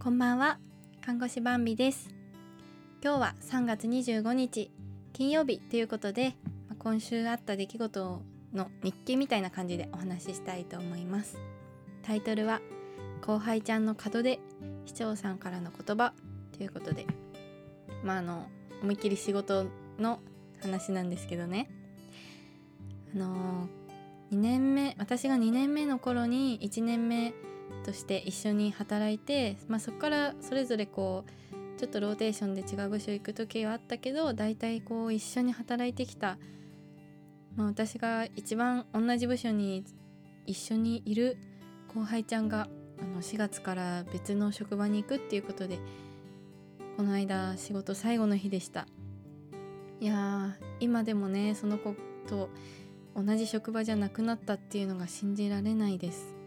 こんばんは。看護師バンビです。今日は3月25日金曜日ということで今週あった出来事の日記みたいな感じでお話ししたいと思います。タイトルは後輩ちゃんの門出市長さんからの言葉ということで。まああの思いっきり仕事の話なんですけどね。あの2年目私が2年目の頃に1年目として一緒に働いて、まあ、そこからそれぞれこうちょっとローテーションで違う部署行く時はあったけど大体こう一緒に働いてきた、まあ、私が一番同じ部署に一緒にいる後輩ちゃんがあの4月から別の職場に行くっていうことでこの間仕事最後の日でした。いや今でもねその子と同じ職場じゃなくなったっていうのが信じられないです。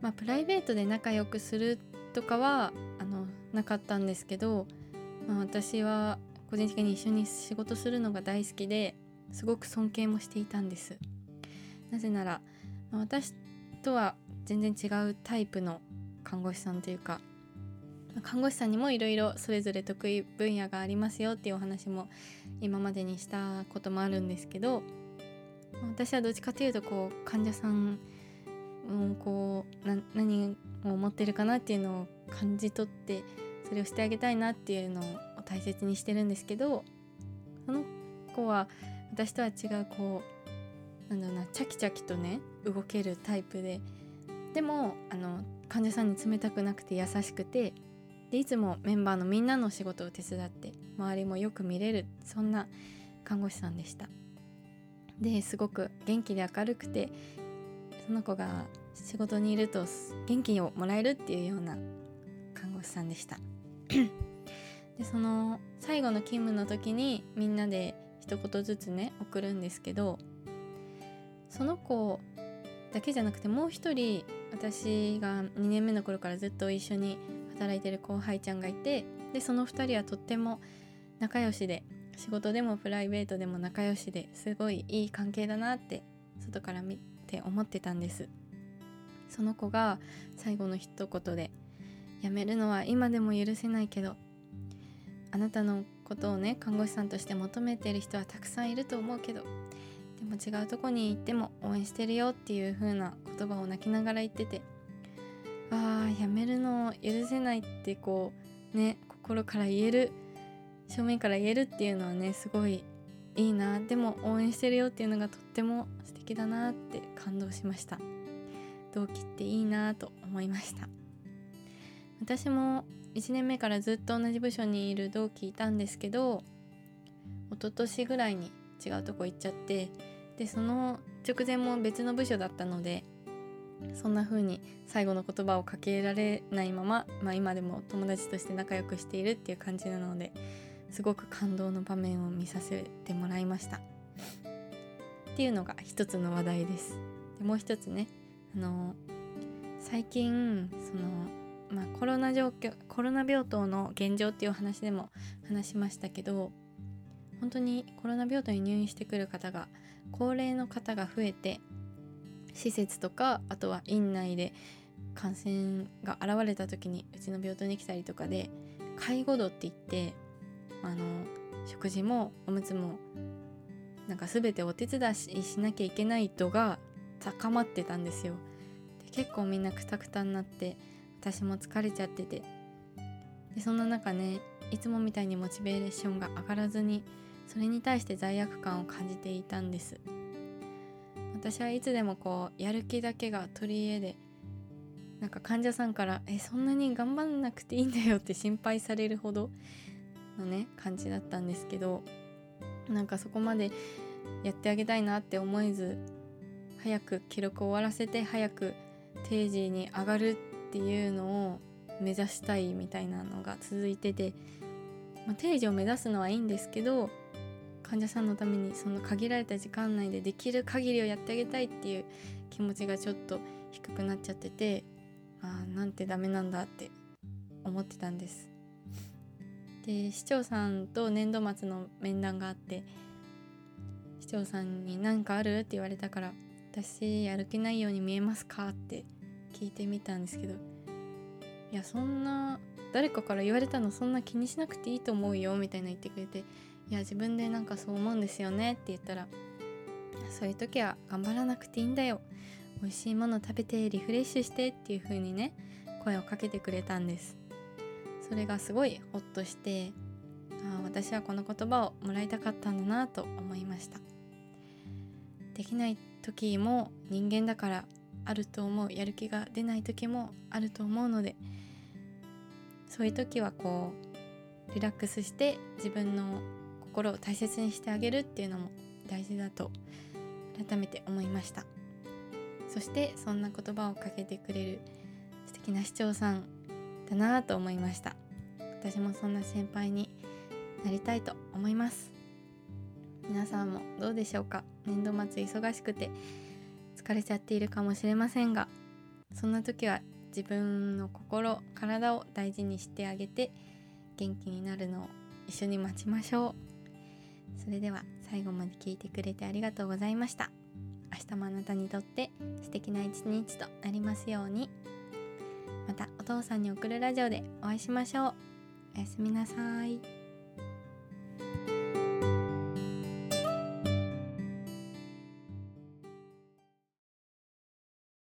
まあプライベートで仲良くするとかはあのなかったんですけど、まあ、私は個人的に一緒に仕事するのが大好きですごく尊敬もしていたんです。なぜなら、まあ、私とは全然違うタイプの看護師さんというか看護師さんにもいろいろそれぞれ得意分野がありますよっていうお話も今までにしたこともあるんですけど私はどっちかというとこう患者さんをこう何を思ってるかなっていうのを感じ取ってそれをしてあげたいなっていうのを大切にしてるんですけどその子は私とは違うこうなんだろうなチャキチャキとね動けるタイプででもあの患者さんに冷たくなくて優しくてでいつもメンバーのみんなの仕事を手伝って周りもよく見れるそんな看護師さんでした。ですごく元気で明るくてその子が仕事にいると元気をもらえるっていうような看護師さんでした。でその最後の勤務の時にみんなで一言ずつね送るんですけどその子だけじゃなくてもう一人私が2年目の頃からずっと一緒に働いてる後輩ちゃんがいてでその2人はとっても仲良しで仕事でもプライベートでも仲良しですごいいい関係だなって外から見て思ってたんですその子が最後の一言で「辞めるのは今でも許せないけどあなたのことをね看護師さんとして求めてる人はたくさんいると思うけどでも違うとこに行っても応援してるよっていう風な言葉を泣きながら言っててああ辞めるのを許せないってこうね心から言える正面から言えるっていうのはねすごいいいな。でも応援してるよっていうのがとっても素敵だなって感動しました。同期っていいなと思いました。私も1年目からずっと同じ部署にいる同期いたんですけど一昨年ぐらいに違うとこ行っちゃってでその直前も別の部署だったのでそんな風に最後の言葉をかけられないまま、まあ、今でも友達として仲良くしているっていう感じなのですごく感動の場面を見させてもらいました。っていうのが一つの話題です。でもう一つねあの最近そのまあ、コロナ状況コロナ病棟の現状っていう話でも話しましたけど本当にコロナ病棟に入院してくる方が高齢の方が増えて施設とかあとは院内で感染が現れた時にうちの病棟に来たりとかで介護度って言ってあの食事もおむつもなんか全てお手伝いしなきゃいけない度が高まってたんですよ。で結構みんなくたくたになって私も疲れちゃっててでそんな中ねいつもみたいにモチベーションが上がらずにそれに対して罪悪感を感じていたんです私はいつでもこうやる気だけが取り柄でなんか患者さんから「えそんなに頑張んなくていいんだよ」って心配されるほどのね感じだったんですけどなんかそこまでやってあげたいなって思えず早く記録を終わらせて早く定時に上がるっていうのを目指したいみたいなのが続いてて、まあ、定時を目指すのはいいんですけど患者さんのためにその限られた時間内でできる限りをやってあげたいっていう気持ちがちょっと低くなっちゃっててああなんてダメなんだって思ってたんです。で市長さんと年度末の面談があって市長さんに何かあるって言われたから私やる気ないように見えますか？って聞いてみたんですけどいやそんな誰かから言われたのそんな気にしなくていいと思うよみたいな言ってくれていや自分でなんかそう思うんですよねって言ったらそういう時は頑張らなくていいんだよ。美味しいもの食べてリフレッシュしてっていう風にね声をかけてくれたんです。それがすごいホッとしてあ私はこの言葉をもらいたかったんだなと思いました。できない時も人間だからあると思うやる気が出ない時もあると思うのでそういう時はこうリラックスして自分の心を大切にしてあげるっていうのも大事だと改めて思いました。そしてそんな言葉をかけてくれる素敵な市長さんだなと思いました。私もそんな先輩になりたいと思います。皆さんもどうでしょうか？年度末忙しくて疲れちゃっているかもしれませんがそんな時は自分の心体を大事にしてあげて元気になるのを一緒に待ちましょう。それでは最後まで聞いてくれてありがとうございました。明日もあなたにとって素敵な一日となりますように。またお父さんに送るラジオでお会いしましょう。おやすみなさい。